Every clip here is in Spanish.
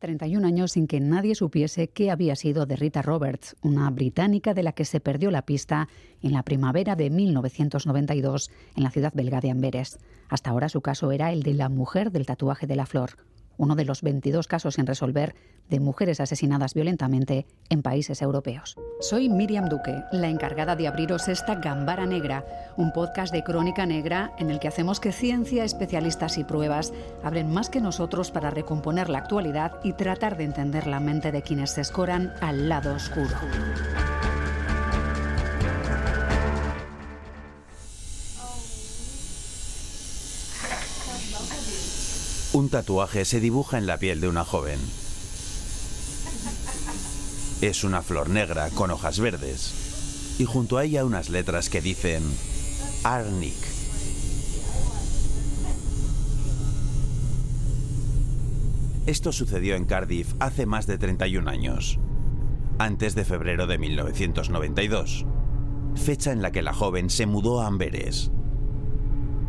31 años sin que nadie supiese qué había sido de Rita Roberts, una británica de la que se perdió la pista en la primavera de 1992 en la ciudad belga de Amberes. Hasta ahora su caso era el de la mujer del tatuaje de la flor uno de los 22 casos sin resolver de mujeres asesinadas violentamente en países europeos. Soy Miriam Duque, la encargada de abriros esta Gambara Negra, un podcast de crónica negra en el que hacemos que ciencia, especialistas y pruebas abren más que nosotros para recomponer la actualidad y tratar de entender la mente de quienes se escoran al lado oscuro. Un tatuaje se dibuja en la piel de una joven. Es una flor negra con hojas verdes y junto a ella unas letras que dicen Arnik. Esto sucedió en Cardiff hace más de 31 años, antes de febrero de 1992, fecha en la que la joven se mudó a Amberes.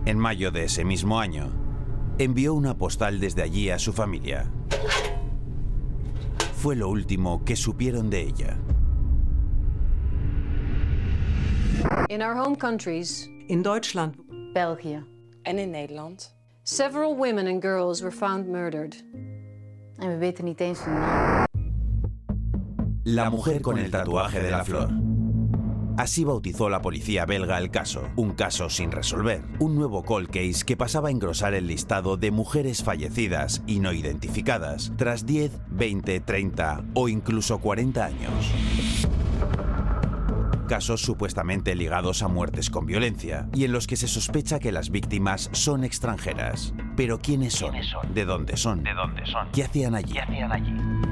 En mayo de ese mismo año, envió una postal desde allí a su familia. Fue lo último que supieron de ella. In our home countries, in Deutschland, België en in Nederland, several women and girls were found murdered. En we weten niet eens hun naam. La mujer con el tatuaje de la flor. Así bautizó la policía belga el caso, un caso sin resolver, un nuevo cold case que pasaba a engrosar el listado de mujeres fallecidas y no identificadas tras 10, 20, 30 o incluso 40 años. Casos supuestamente ligados a muertes con violencia y en los que se sospecha que las víctimas son extranjeras. Pero ¿quiénes son? ¿De dónde son? ¿De dónde son? ¿Qué hacían allí? ¿Qué hacían allí?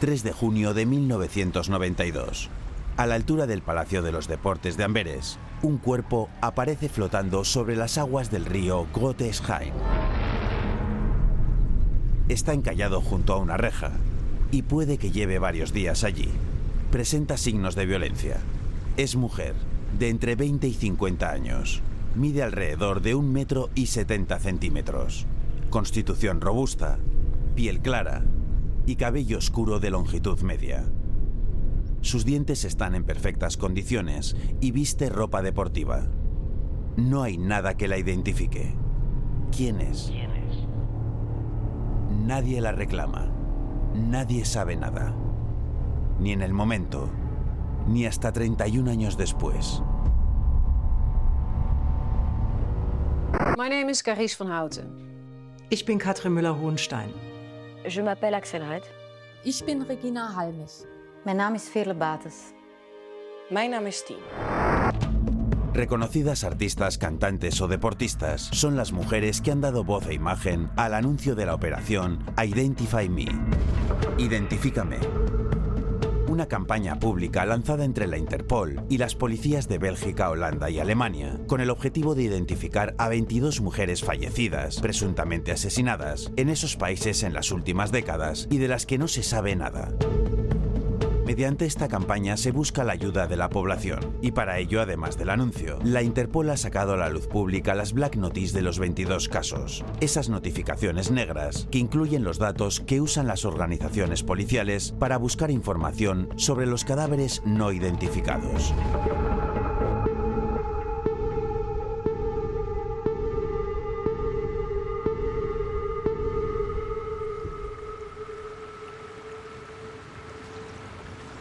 3 de junio de 1992. A la altura del Palacio de los Deportes de Amberes, un cuerpo aparece flotando sobre las aguas del río Gotesheim. Está encallado junto a una reja y puede que lleve varios días allí. Presenta signos de violencia. Es mujer, de entre 20 y 50 años. Mide alrededor de un metro y 70 centímetros. Constitución robusta, piel clara, y cabello oscuro de longitud media. Sus dientes están en perfectas condiciones y viste ropa deportiva. No hay nada que la identifique. ¿Quién es? ¿Quién es? Nadie la reclama. Nadie sabe nada. Ni en el momento, ni hasta 31 años después. My name is Carice van Houten. ich bin Katrin Müller-Hohenstein. Je m'appelle Axel Red. Ich bin Regina Halmich. Mijn naam is Veerle Bates. Mijn naam is Tien. Reconocidas artistas, cantantes o deportistas son las mujeres que han dado voz e imagen al anuncio de la operación Identify Me. Identifícame. Una campaña pública lanzada entre la Interpol y las policías de Bélgica, Holanda y Alemania, con el objetivo de identificar a 22 mujeres fallecidas, presuntamente asesinadas, en esos países en las últimas décadas y de las que no se sabe nada. Mediante esta campaña se busca la ayuda de la población y para ello, además del anuncio, la Interpol ha sacado a la luz pública las Black Notice de los 22 casos, esas notificaciones negras que incluyen los datos que usan las organizaciones policiales para buscar información sobre los cadáveres no identificados.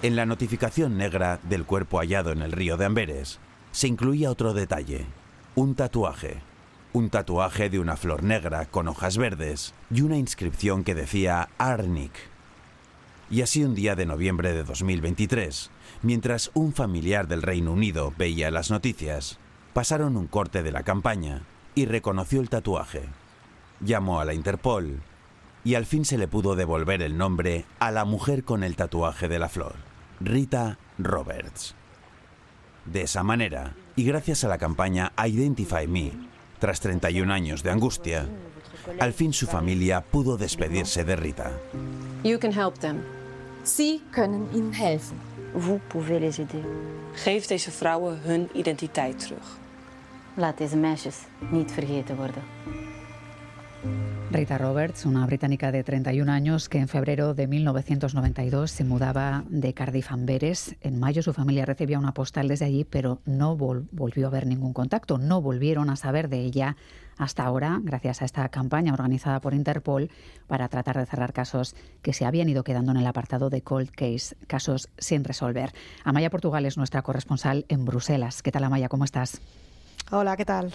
En la notificación negra del cuerpo hallado en el río de Amberes se incluía otro detalle, un tatuaje. Un tatuaje de una flor negra con hojas verdes y una inscripción que decía Arnik. Y así un día de noviembre de 2023, mientras un familiar del Reino Unido veía las noticias, pasaron un corte de la campaña y reconoció el tatuaje. Llamó a la Interpol y al fin se le pudo devolver el nombre a la mujer con el tatuaje de la flor. Rita Roberts. De esa manera, y gracias a la campaña Identify Me, tras 31 años de angustia, al fin su familia pudo despedirse de Rita. You can help them. Sie können Ihnen helfen. Vous pouvez les aider. Geef deze vrouwen hun identiteit terug. Laat deze meisjes niet vergeten worden. Rita Roberts, una británica de 31 años que en febrero de 1992 se mudaba de Cardiff a Amberes. En mayo su familia recibía una postal desde allí, pero no volvió a haber ningún contacto. No volvieron a saber de ella hasta ahora, gracias a esta campaña organizada por Interpol para tratar de cerrar casos que se habían ido quedando en el apartado de cold case, casos sin resolver. Amaya Portugal es nuestra corresponsal en Bruselas. ¿Qué tal, Amaya? ¿Cómo estás? Hola, ¿qué tal?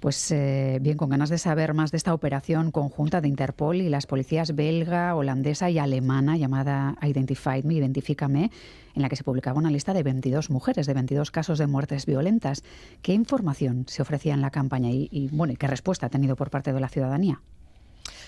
Pues eh, bien, con ganas de saber más de esta operación conjunta de Interpol y las policías belga, holandesa y alemana llamada Identified Me, Identifícame, en la que se publicaba una lista de 22 mujeres, de 22 casos de muertes violentas. ¿Qué información se ofrecía en la campaña y, y bueno, qué respuesta ha tenido por parte de la ciudadanía?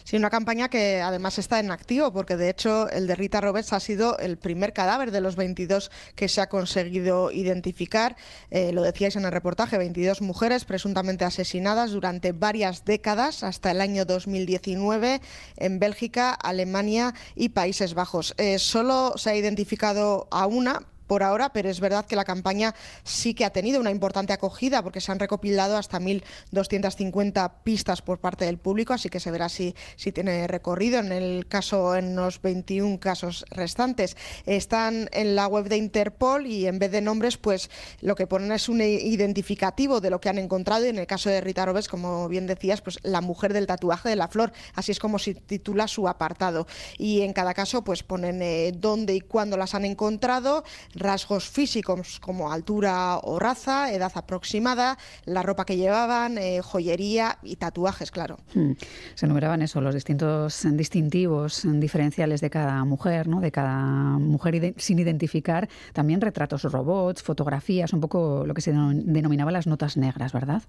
Sí, una campaña que además está en activo, porque de hecho el de Rita Roberts ha sido el primer cadáver de los 22 que se ha conseguido identificar. Eh, lo decíais en el reportaje, 22 mujeres presuntamente asesinadas durante varias décadas, hasta el año 2019, en Bélgica, Alemania y Países Bajos. Eh, solo se ha identificado a una, por ahora, pero es verdad que la campaña sí que ha tenido una importante acogida porque se han recopilado hasta 1.250 pistas por parte del público, así que se verá si, tiene recorrido. En el caso, en los 21 casos restantes, están en la web de Interpol y en vez de nombres, pues lo que ponen es un identificativo de lo que han encontrado y en el caso de Rita Robes, como bien decías, pues la mujer del tatuaje de la flor, así es como se titula su apartado. Y en cada caso, pues ponen eh, dónde y cuándo las han encontrado, rasgos físicos como altura o raza, edad aproximada, la ropa que llevaban, eh, joyería y tatuajes, claro. Hmm. Se enumeraban eso, los distintos distintivos diferenciales de cada mujer, ¿no? de cada mujer sin identificar, también retratos robots, fotografías, un poco lo que se denominaba las notas negras, ¿verdad?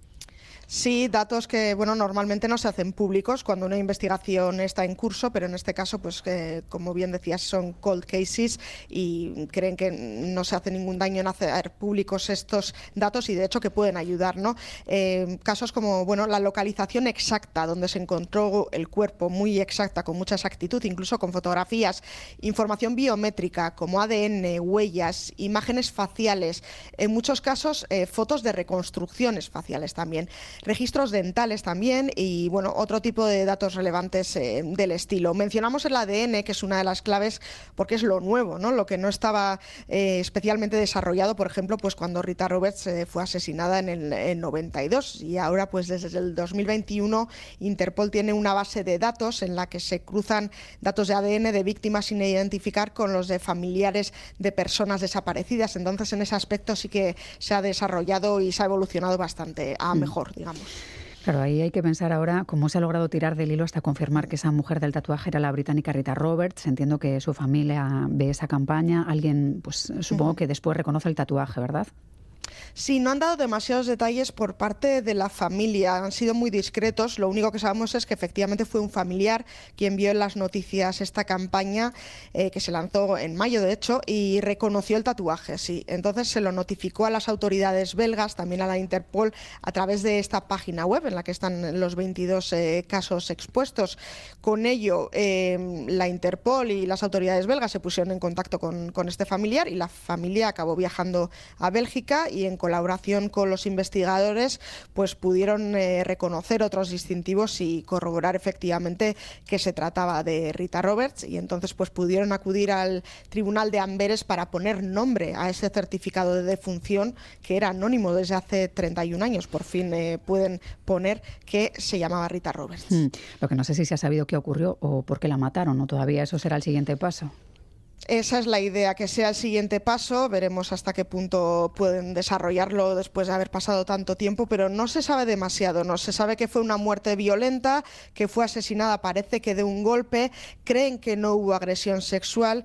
Sí, datos que bueno normalmente no se hacen públicos cuando una investigación está en curso, pero en este caso, pues que, como bien decías, son cold cases y creen que no se hace ningún daño en hacer públicos estos datos y de hecho que pueden ayudar, ¿no? Eh, casos como bueno la localización exacta donde se encontró el cuerpo, muy exacta, con mucha exactitud, incluso con fotografías, información biométrica como ADN, huellas, imágenes faciales, en muchos casos eh, fotos de reconstrucciones faciales también registros dentales también y bueno, otro tipo de datos relevantes eh, del estilo. Mencionamos el ADN, que es una de las claves porque es lo nuevo, ¿no? Lo que no estaba eh, especialmente desarrollado, por ejemplo, pues cuando Rita Roberts eh, fue asesinada en el 92 y ahora pues desde el 2021 Interpol tiene una base de datos en la que se cruzan datos de ADN de víctimas sin identificar con los de familiares de personas desaparecidas. Entonces, en ese aspecto sí que se ha desarrollado y se ha evolucionado bastante a mm. Mejor, Claro, ahí hay que pensar ahora cómo se ha logrado tirar del hilo hasta confirmar que esa mujer del tatuaje era la británica Rita Roberts. Entiendo que su familia ve esa campaña. Alguien, pues supongo que después reconoce el tatuaje, ¿verdad? Sí, no han dado demasiados detalles por parte de la familia, han sido muy discretos. Lo único que sabemos es que efectivamente fue un familiar quien vio en las noticias esta campaña eh, que se lanzó en mayo, de hecho, y reconoció el tatuaje. Sí, entonces se lo notificó a las autoridades belgas, también a la Interpol, a través de esta página web en la que están los 22 eh, casos expuestos. Con ello, eh, la Interpol y las autoridades belgas se pusieron en contacto con, este familiar y la familia acabó viajando a Bélgica en colaboración con los investigadores pues pudieron eh, reconocer otros distintivos y corroborar efectivamente que se trataba de Rita Roberts y entonces pues pudieron acudir al Tribunal de Amberes para poner nombre a ese certificado de defunción que era anónimo desde hace 31 años. Por fin eh, pueden poner que se llamaba Rita Roberts. Hmm. Lo que no sé si se ha sabido qué ocurrió o por qué la mataron o todavía eso será el siguiente paso. Esa es la idea, que sea el siguiente paso. Veremos hasta qué punto pueden desarrollarlo después de haber pasado tanto tiempo, pero no se sabe demasiado. No se sabe que fue una muerte violenta, que fue asesinada, parece que de un golpe. Creen que no hubo agresión sexual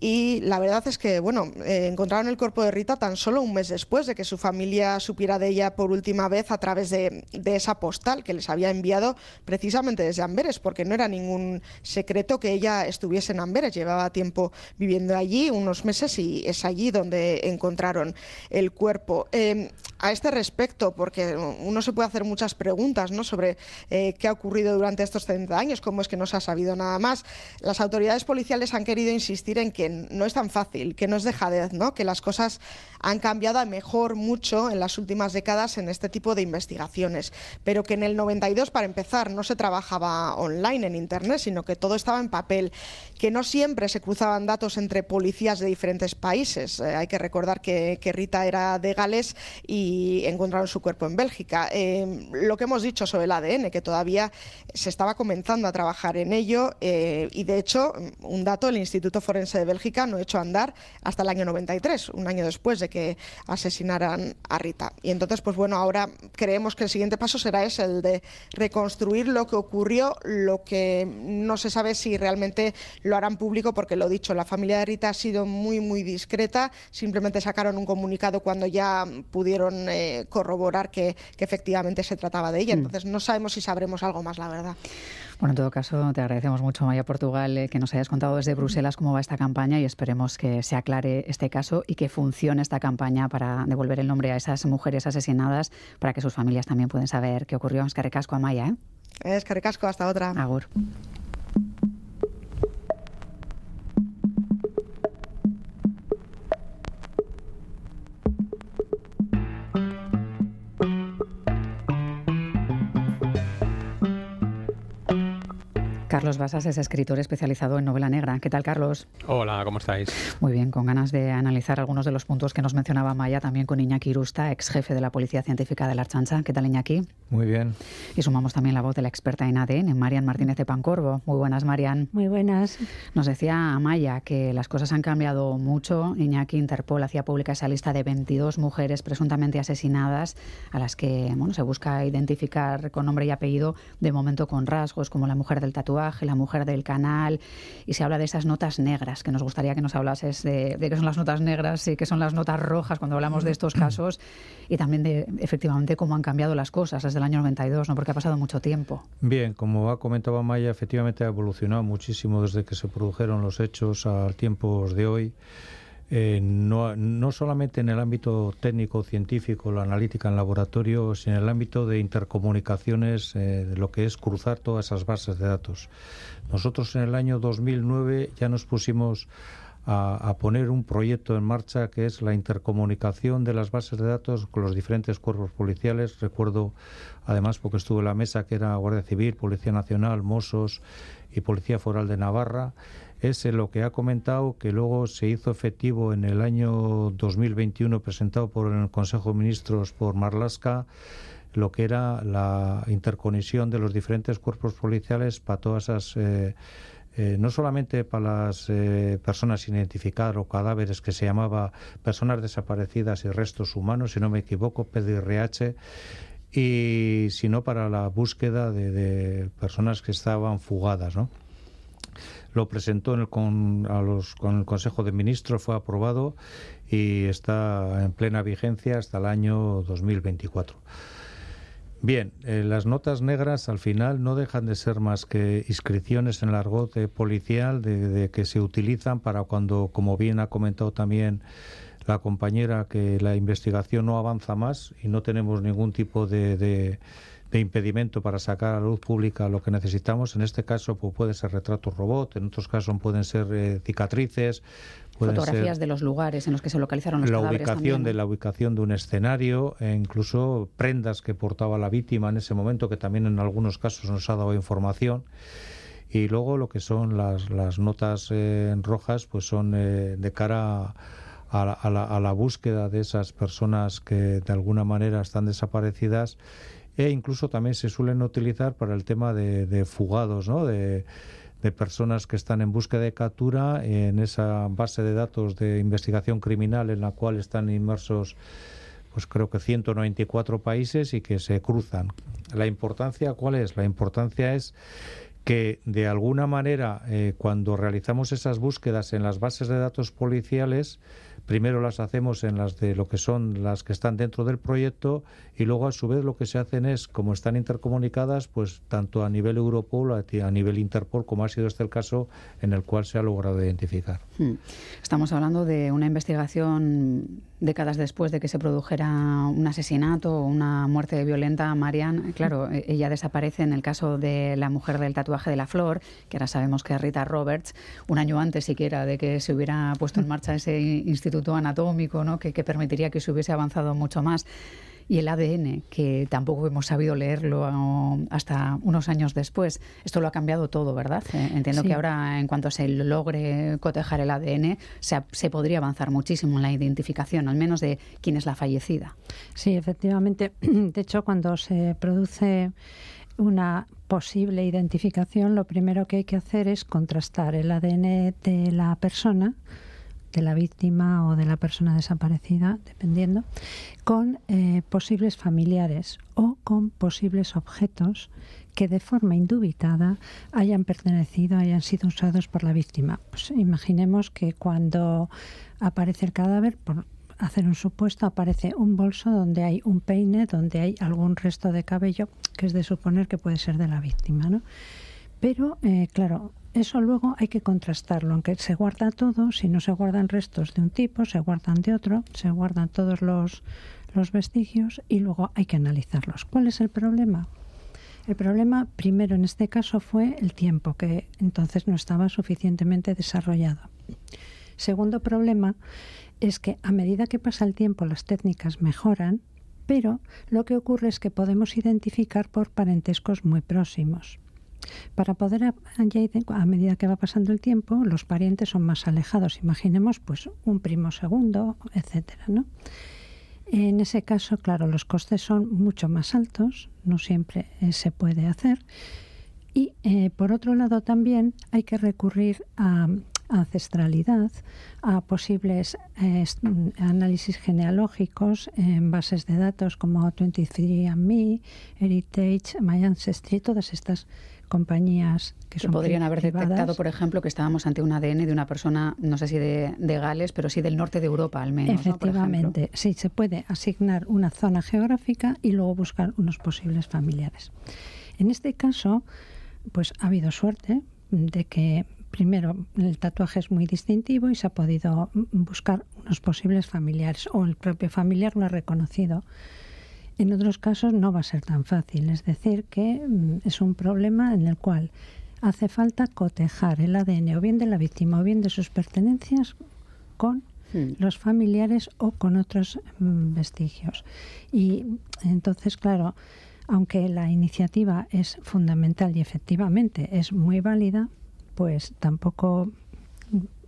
y la verdad es que, bueno, eh, encontraron el cuerpo de Rita tan solo un mes después de que su familia supiera de ella por última vez a través de, de esa postal que les había enviado precisamente desde Amberes, porque no era ningún secreto que ella estuviese en Amberes. Llevaba tiempo viviendo allí unos meses y es allí donde encontraron el cuerpo. Eh, a este respecto, porque uno se puede hacer muchas preguntas ¿no? sobre eh, qué ha ocurrido durante estos 30 años, cómo es que no se ha sabido nada más, las autoridades policiales han querido insistir en que no es tan fácil, que no es dejadez, ¿no? que las cosas han cambiado a mejor mucho en las últimas décadas en este tipo de investigaciones, pero que en el 92, para empezar, no se trabajaba online en Internet, sino que todo estaba en papel, que no siempre se cruzaban datos entre policías de diferentes países. Eh, hay que recordar que, Rita era de Gales y encontraron su cuerpo en Bélgica. Eh, lo que hemos dicho sobre el ADN, que todavía se estaba comenzando a trabajar en ello eh, y, de hecho, un dato, el Instituto Forense de Bélgica no ha hecho andar hasta el año 93, un año después de que asesinaran a Rita. Y entonces, pues bueno, ahora creemos que el siguiente paso será ese, el de reconstruir lo que ocurrió, lo que no se sabe si realmente lo harán público, porque lo dicho, la familia de Rita ha sido muy, muy discreta, simplemente sacaron un comunicado cuando ya pudieron eh, corroborar que, efectivamente se trataba de ella. Mm. Entonces no sabemos si sabremos algo más, la verdad. Bueno, en todo caso, te agradecemos mucho, Maya Portugal, eh, que nos hayas contado desde Bruselas cómo va esta campaña y esperemos que se aclare este caso y que funcione esta campaña para devolver el nombre a esas mujeres asesinadas para que sus familias también puedan saber qué ocurrió. Es que recasco a Maya, ¿eh? Es que recasco, hasta otra. Agur. Carlos Basas es escritor especializado en novela negra. ¿Qué tal, Carlos? Hola, ¿cómo estáis? Muy bien, con ganas de analizar algunos de los puntos que nos mencionaba Maya, también con Iñaki Irusta, ex jefe de la Policía Científica de la Archancha. ¿Qué tal, Iñaki? Muy bien. Y sumamos también la voz de la experta en ADN, Marian Martínez de Pancorvo. Muy buenas, Marian. Muy buenas. Nos decía Maya que las cosas han cambiado mucho. Iñaki Interpol hacía pública esa lista de 22 mujeres presuntamente asesinadas a las que bueno, se busca identificar con nombre y apellido, de momento con rasgos como la mujer del tatuaje, la mujer del canal, y se habla de esas notas negras, que nos gustaría que nos hablases de, de qué son las notas negras y qué son las notas rojas cuando hablamos de estos casos, y también de efectivamente cómo han cambiado las cosas desde el año 92, ¿no? porque ha pasado mucho tiempo. Bien, como ha comentado Maya, efectivamente ha evolucionado muchísimo desde que se produjeron los hechos a tiempos de hoy. Eh, no, no, solamente en el ámbito técnico, científico, la analítica en laboratorio, sino en el ámbito de intercomunicaciones, eh, de lo que es cruzar todas esas bases de datos. Nosotros en el año 2009 ya nos pusimos a, poner un proyecto en marcha que es la intercomunicación de las bases de datos con los diferentes cuerpos policiales. Recuerdo, además, porque estuve en la mesa que era Guardia Civil, Policía Nacional, Mossos y Policía Foral de Navarra. Es lo que ha comentado que luego se hizo efectivo en el año 2021, presentado por el Consejo de Ministros por Marlaska lo que era la interconexión de los diferentes cuerpos policiales para todas esas eh, eh, no solamente para las eh, personas sin identificar o cadáveres que se llamaba personas desaparecidas y restos humanos, si no me equivoco, PDRH, y sino para la búsqueda de, personas que estaban fugadas, ¿no? Lo presentó en el, con, los, con el Consejo de Ministros, fue aprobado y está en plena vigencia hasta el año 2024. Bien, eh, las notas negras al final no dejan de ser más que inscripciones en el argot policial de, que se utilizan para cuando, como bien ha comentado también la compañera, que la investigación no avanza más y no tenemos ningún tipo de, impedimento para sacar a la luz pública lo que necesitamos. En este caso pues, puede ser retratos robot, en otros casos pueden ser eh, cicatrices, fotografías de los lugares en los que se localizaron los la ubicación de la ubicación de un escenario e incluso prendas que portaba la víctima en ese momento que también en algunos casos nos ha dado información y luego lo que son las, las notas eh, rojas pues son eh, de cara a, la, a la búsqueda de esas personas que de alguna manera están desaparecidas e incluso también se suelen utilizar para el tema de, fugados, ¿no? De, de personas que están en búsqueda de captura en esa base de datos de investigación criminal en la cual están inmersos pues creo que 194 países y que se cruzan. La importancia, ¿cuál es? La importancia es que de alguna manera eh, cuando realizamos esas búsquedas en las bases de datos policiales primero las hacemos en las de lo que son las que están dentro del proyecto y luego a su vez lo que se hacen es, como están intercomunicadas, pues tanto a nivel Europol, a nivel Interpol, como ha sido este el caso en el cual se ha logrado identificar. Hmm. Estamos hablando de una investigación décadas después de que se produjera un asesinato o una muerte violenta, Marian, claro, e-, ella desaparece en el caso de la mujer del tatuaje de la flor, que ahora sabemos que es Rita Roberts, un año antes siquiera de que se hubiera puesto en marcha ese instituto anatómico, ¿no? que, que permitiría que se hubiese avanzado mucho más y el ADN, que tampoco hemos sabido leerlo hasta unos años después. Esto lo ha cambiado todo, ¿verdad? Eh, entiendo que ahora, en cuanto se logre cotejar el ADN, se, se, podría avanzar muchísimo en la identificación, al menos de quién es la fallecida. Sí, efectivamente. De hecho, cuando se produce una posible identificación, lo primero que hay que hacer es contrastar el ADN de la persona de la víctima o de la persona desaparecida, dependiendo, con eh, posibles familiares o con posibles objetos que de forma indubitada hayan pertenecido, hayan sido usados por la víctima. Pues imaginemos que cuando aparece el cadáver, por hacer un supuesto, aparece un bolso donde hay un peine, donde hay algún resto de cabello, que es de suponer que puede ser de la víctima, ¿no? Pero, eh, claro, eso luego hay que contrastarlo, aunque se guarda todo, si no se guardan restos de un tipo, se guardan de otro, se guardan todos los, los vestigios y luego hay que analizarlos. ¿Cuál es el problema? El problema, primero en este caso, fue el tiempo, que entonces no estaba suficientemente desarrollado. Segundo problema es que a medida que pasa el tiempo las técnicas mejoran, pero lo que ocurre es que podemos identificar por parentescos muy próximos. Para poder, a, medida que va pasando el tiempo, los parientes son más alejados. Imaginemos pues un primo segundo, etcétera, ¿no? En ese caso, claro, los costes son mucho más altos, no siempre eh, se puede hacer. Y eh, por otro lado también hay que recurrir a, ancestralidad, a posibles eh, análisis genealógicos en bases de datos como 23andMe, Heritage, My Ancestry, todas estas compañías que, son podrían haber detectado, por ejemplo, que estábamos ante un ADN de una persona, no sé si de, Gales, pero sí del norte de Europa al menos. Efectivamente, sí, se puede asignar una zona geográfica y luego buscar unos posibles familiares. En este caso, pues ha habido suerte de que primero el tatuaje es muy distintivo y se ha podido buscar unos posibles familiares o el propio familiar lo ha reconocido en otros casos no va a ser tan fácil, es decir, que mm, es un problema en el cual hace falta cotejar el ADN o bien de la víctima o bien de sus pertenencias con hmm. los familiares o con otros mm, vestigios. Y entonces, claro, aunque la iniciativa es fundamental y efectivamente es muy válida, pues tampoco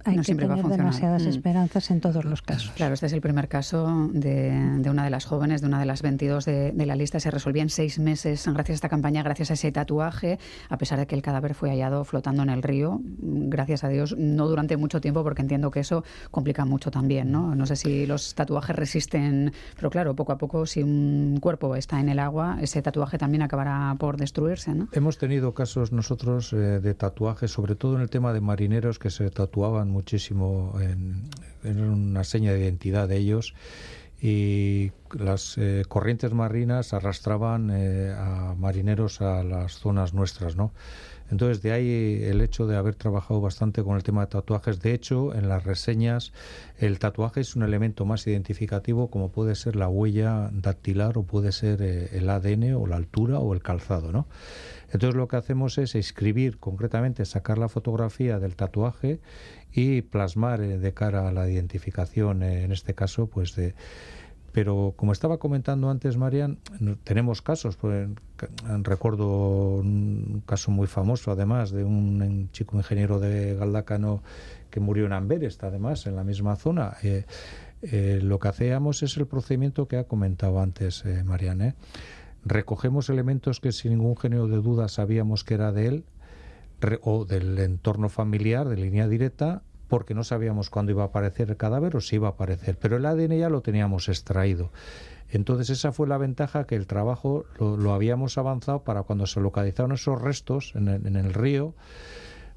hay que tener demasiadas mm. esperanzas en todos los casos. Claro, este es el primer caso de, una de las jóvenes, de una de las 22 de, la lista. Se resolvía en seis meses gracias a esta campaña, gracias a ese tatuaje, a pesar de que el cadáver fue hallado flotando en el río. Gracias a Dios, no durante mucho tiempo, porque entiendo que eso complica mucho también. No, no sé si los tatuajes resisten, pero claro, poco a poco, si un cuerpo está en el agua, ese tatuaje también acabará por destruirse. ¿no? Hemos tenido casos nosotros eh, de tatuajes, sobre todo en el tema de marineros que se tatuaban muchísimo en, una seña de identidad de ellos y las eh, corrientes marinas arrastraban eh, a marineros a las zonas nuestras, ¿no? Entonces, de ahí el hecho de haber trabajado bastante con el tema de tatuajes. De hecho, en las reseñas, el tatuaje es un elemento más identificativo, como puede ser la huella dactilar o puede ser eh, el ADN o la altura o el calzado, ¿no? Entonces, lo que hacemos es escribir concretamente, sacar la fotografía del tatuaje y plasmar eh, de cara a la identificación, eh, en este caso, pues de... Pero como estaba comentando antes, Marian, tenemos casos. Pues, recuerdo un caso muy famoso, además, de un, chico ingeniero de Galdácano que murió en Amberes, además, en la misma zona. Eh, lo que hacíamos es el procedimiento que ha comentado antes Marian. Recogemos elementos que sin ningún género de duda sabíamos que era de él, o del entorno familiar, de línea directa, porque no sabíamos cuándo iba a aparecer el cadáver o si iba a aparecer, pero el ADN ya lo teníamos extraído. Entonces esa fue la ventaja que el trabajo lo, habíamos avanzado para cuando se localizaron esos restos en el, río,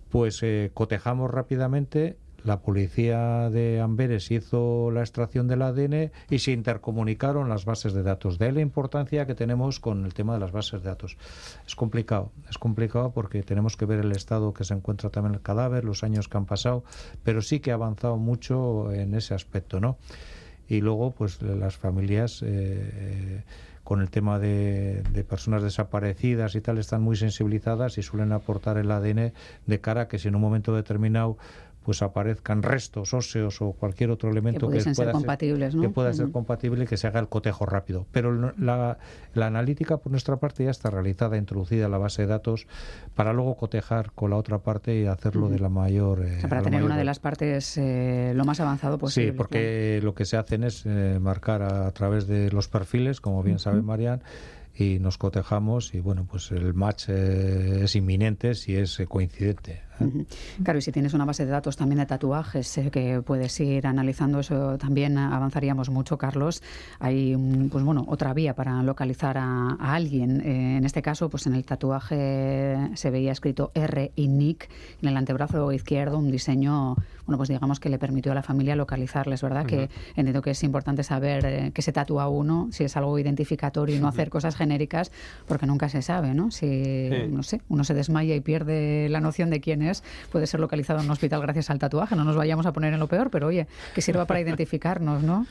pues eh, cotejamos rápidamente la policía de Amberes hizo la extracción del ADN y se intercomunicaron las bases de datos. De la importancia que tenemos con el tema de las bases de datos. Es complicado, es complicado porque tenemos que ver el estado que se encuentra también el cadáver, los años que han pasado, pero sí que ha avanzado mucho en ese aspecto, ¿no? Y luego, pues las familias. Eh, con el tema de, de, personas desaparecidas y tal están muy sensibilizadas y suelen aportar el ADN de cara a que si en un momento determinado pues aparezcan restos óseos o cualquier otro elemento que, pueda, ser, compatibles, ¿no? que pueda ser compatible y que se haga el cotejo rápido. Pero la, la, analítica por nuestra parte ya está realizada, introducida en la base de datos para luego cotejar con la otra parte y hacerlo de la mayor. Eh, o sea, para tener una de las partes eh, lo más avanzado posible. Sí, porque lo que se hacen es eh, marcar a, a, través de los perfiles, como bien sabe Marian y nos cotejamos y bueno, pues el match eh, es inminente si es eh, coincidente. ¿Eh? Claro, y si tienes una base de datos también de tatuajes que puedes ir analizando, eso también avanzaríamos mucho, Carlos. Hay, pues bueno, otra vía para localizar a, a alguien. en este caso, pues en el tatuaje se veía escrito R y Nick en el antebrazo izquierdo, un diseño, bueno, pues digamos que le permitió a la familia localizarles, ¿verdad? Que entiendo que es importante saber qué se tatúa uno, si es algo identificatorio y no hacer cosas genéricas, porque nunca se sabe, ¿no? Si, sí. no sé, uno se desmaya y pierde la noción de quién es, puede ser localizado en un hospital gracias al tatuaje. No nos vayamos a poner en lo peor, pero oye, que sirva para identificarnos, ¿no?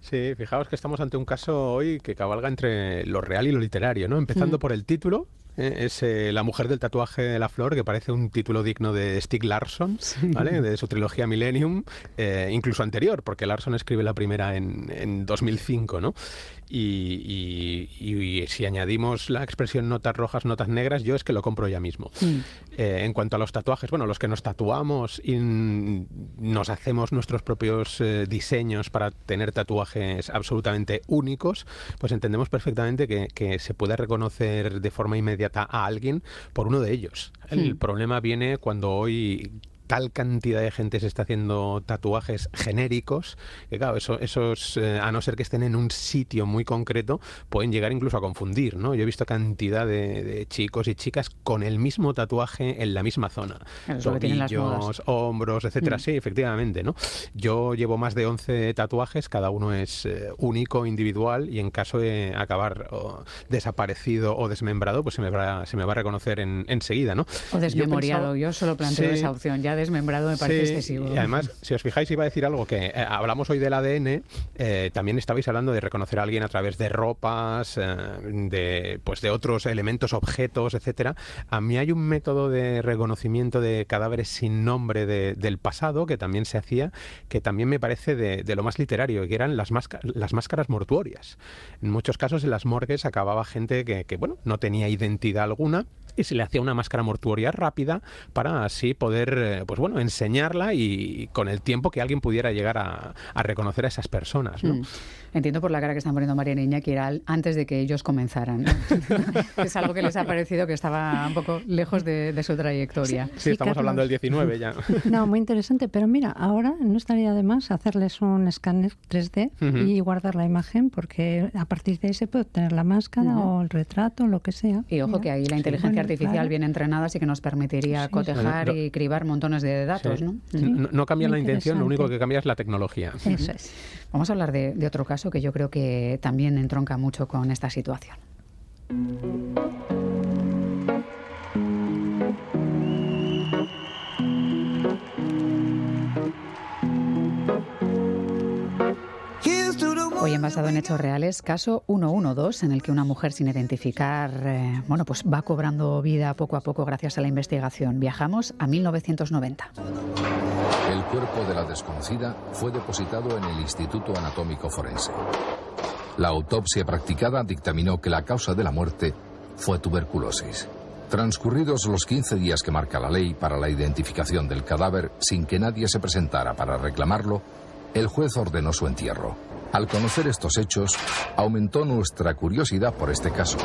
Sí, fijaos que estamos ante un caso hoy que cabalga entre lo real y lo literario, ¿no? Empezando mm. por el título, ¿eh? es eh, La mujer del tatuaje de la flor, que parece un título digno de Stieg Larsson, sí. ¿vale? de su trilogía Millennium, eh, incluso anterior, porque Larsson escribe la primera en, en 2005, ¿no? Y, y, y, si añadimos la expresión notas rojas, notas negras, yo es que lo compro ya mismo. Mm. Eh, en cuanto a los tatuajes, bueno, los que nos tatuamos y nos hacemos nuestros propios eh, diseños para tener tatuajes absolutamente únicos, pues entendemos perfectamente que, que, se puede reconocer de forma inmediata a alguien por uno de ellos. El mm. problema viene cuando hoy tal cantidad de gente se está haciendo tatuajes genéricos, que claro, eso, esos, eh, a no ser que estén en un sitio muy concreto, pueden llegar incluso a confundir, ¿no? Yo he visto cantidad de, de chicos y chicas con el mismo tatuaje en la misma zona. Tobillos, hombros, etcétera. Mm. Sí, efectivamente, ¿no? Yo llevo más de 11 tatuajes, cada uno es eh, único, individual, y en caso de acabar oh, desaparecido o desmembrado, pues se me va, se me va a reconocer en, enseguida, ¿no? O desmemoriado, yo, pensaba, yo solo planteo sí, esa opción, ya desmembrado me parece sí, excesivo. Y además, si os fijáis, iba a decir algo que eh, hablamos hoy del ADN, eh, también estabais hablando de reconocer a alguien a través de ropas, eh, de, pues de otros elementos, objetos, etcétera. A mí hay un método de reconocimiento de cadáveres sin nombre de, del pasado que también se hacía, que también me parece de, de lo más literario, que eran las, las máscaras mortuorias. En muchos casos en las morgues acababa gente que, que bueno, no tenía identidad alguna y se le hacía una máscara mortuoria rápida para así poder, pues bueno, enseñarla y con el tiempo que alguien pudiera llegar a, a reconocer a esas personas. ¿no? Mm. Entiendo por la cara que están poniendo María Niña que era antes de que ellos comenzaran. es algo que les ha parecido que estaba un poco lejos de, de su trayectoria. Sí, sí, sí estamos Carlos. hablando del 19 ya. No, muy interesante. Pero mira, ahora no estaría de más hacerles un escáner 3D uh -huh. y guardar la imagen porque a partir de ahí se puede obtener la máscara uh -huh. o el retrato, lo que sea. Y ojo mira. que ahí la inteligencia artificial claro. bien entrenada sí que nos permitiría cotejar y cribar montones de datos, ¿no? ¿no? No, cambia la intención, lo único que cambia es la tecnología. Eso es. Vamos a hablar de, de otro caso que yo creo que también entronca mucho con esta situación. Hoy en basado en hechos reales, caso 112, en el que una mujer sin identificar, eh, bueno, pues va cobrando vida poco a poco gracias a la investigación. Viajamos a 1990. El cuerpo de la desconocida fue depositado en el Instituto Anatómico Forense. La autopsia practicada dictaminó que la causa de la muerte fue tuberculosis. Transcurridos los 15 días que marca la ley para la identificación del cadáver sin que nadie se presentara para reclamarlo, el juez ordenó su entierro. Al conocer estos hechos, aumentó nuestra curiosidad por este caso.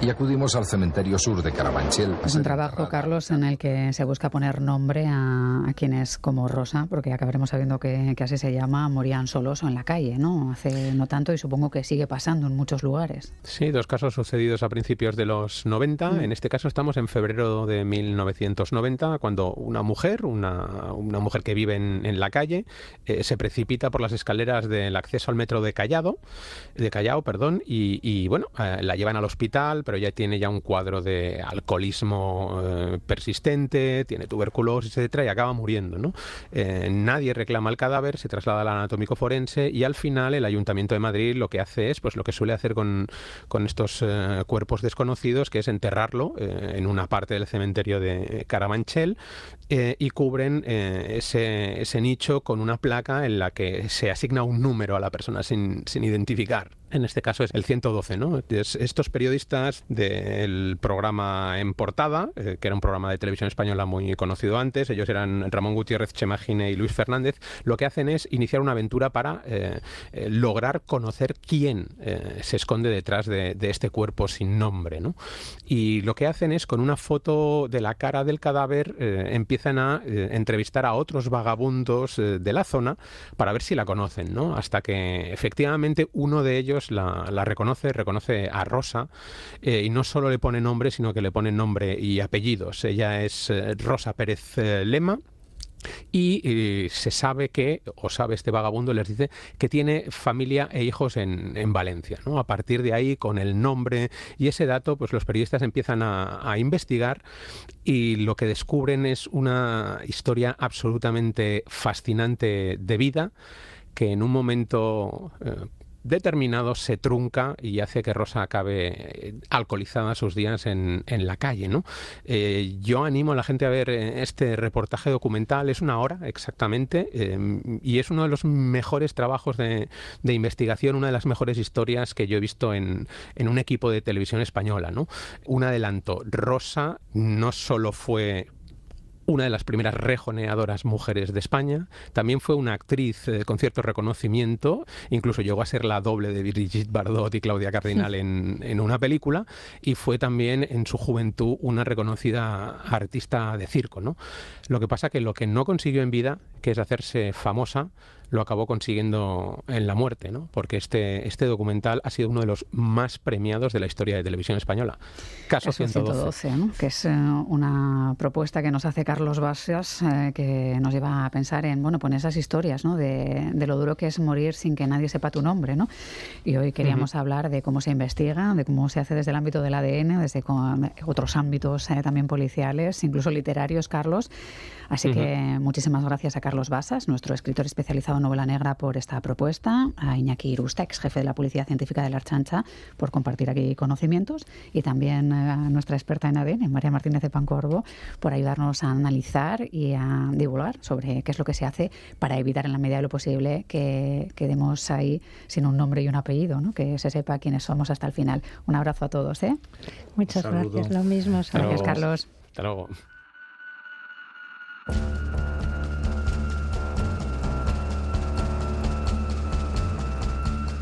Y acudimos al cementerio sur de Carabanchel. Es un trabajo, Carlos, en el que se busca poner nombre a, a quienes como Rosa, porque acabaremos sabiendo que, que, así se llama, morían solos o en la calle, ¿no? Hace no tanto y supongo que sigue pasando en muchos lugares. Sí, dos casos sucedidos a principios de los 90. Mm. En este caso estamos en febrero de 1990, cuando una mujer, una, una mujer que vive en, en la calle, eh, se precipita por las escaleras del acceso al metro de Callado, de Callao, perdón, y, y bueno, eh, la llevan al hospital pero ya tiene ya un cuadro de alcoholismo eh, persistente, tiene tuberculosis, etcétera, y acaba muriendo. Eh, nadie reclama el cadáver, se traslada al anatómico forense y al final el Ayuntamiento de Madrid lo que hace es pues lo que suele hacer con, con estos eh, cuerpos desconocidos, que es enterrarlo en una parte del cementerio de Carabanchel y cubren ese, ese nicho con una placa en la que se asigna un número a la persona sin, sin identificar en este caso es el 112, ¿no? estos periodistas del programa En Portada, eh, que era un programa de televisión española muy conocido antes, ellos eran Ramón Gutiérrez Chemagine y Luis Fernández, lo que hacen es iniciar una aventura para eh, eh, lograr conocer quién se esconde detrás de, de, este cuerpo sin nombre, ¿no? Y lo que hacen es, con una foto de la cara del cadáver, empiezan a entrevistar a otros vagabundos de la zona para ver si la conocen, ¿no? Hasta que efectivamente uno de ellos la, reconoce, reconoce a Rosa eh, y no solo le pone nombre, sino que le pone nombre y apellidos. Ella es eh, Rosa Pérez eh, Lema. Y se sabe que, o sabe este vagabundo, les dice que tiene familia e hijos en, en Valencia. ¿no? A partir de ahí, con el nombre y ese dato, pues los periodistas empiezan a, a investigar y lo que descubren es una historia absolutamente fascinante de vida que en un momento determinado se trunca y hace que Rosa acabe alcoholizada sus días en, en la calle. ¿no? Eh, yo animo a la gente a ver este reportaje documental, es una hora exactamente, eh, y es uno de los mejores trabajos de, de, investigación, una de las mejores historias que yo he visto en, en un equipo de televisión española. ¿no? Un adelanto, Rosa no solo fue una de las primeras rejoneadoras mujeres de España. También fue una actriz eh, con cierto reconocimiento, incluso llegó a ser la doble de Brigitte Bardot y Claudia Cardinal en, en, una película, y fue también en su juventud una reconocida artista de circo. ¿no? Lo que pasa que lo que no consiguió en vida, que es hacerse famosa, lo acabó consiguiendo en la muerte, ¿no? porque este, este documental ha sido uno de los más premiados de la historia de televisión española. Caso, Caso 112. 112 ¿no? que es eh, una propuesta que nos hace Carlos Basas, eh, que nos lleva a pensar en bueno, pues esas historias ¿no? de, de, lo duro que es morir sin que nadie sepa tu nombre. ¿no? Y hoy queríamos uh -huh. hablar de cómo se investiga, de cómo se hace desde el ámbito del ADN, desde otros ámbitos eh, también policiales, incluso literarios, Carlos. Así uh -huh. que muchísimas gracias a Carlos Basas, nuestro escritor especializado novela negra, por esta propuesta, a Iñaki Irusta, ex jefe de la Policía Científica de la Archancha, por compartir aquí conocimientos, y también a nuestra experta en ADN, María Martínez de Pancorbo, por ayudarnos a analizar y a divulgar sobre qué es lo que se hace para evitar en la medida de lo posible que quedemos ahí sin un nombre y un apellido, ¿no? que se sepa quiénes somos hasta el final. Un abrazo a todos. ¿eh? Muchas gracias, lo mismo. Gracias, Carlos. Hasta luego.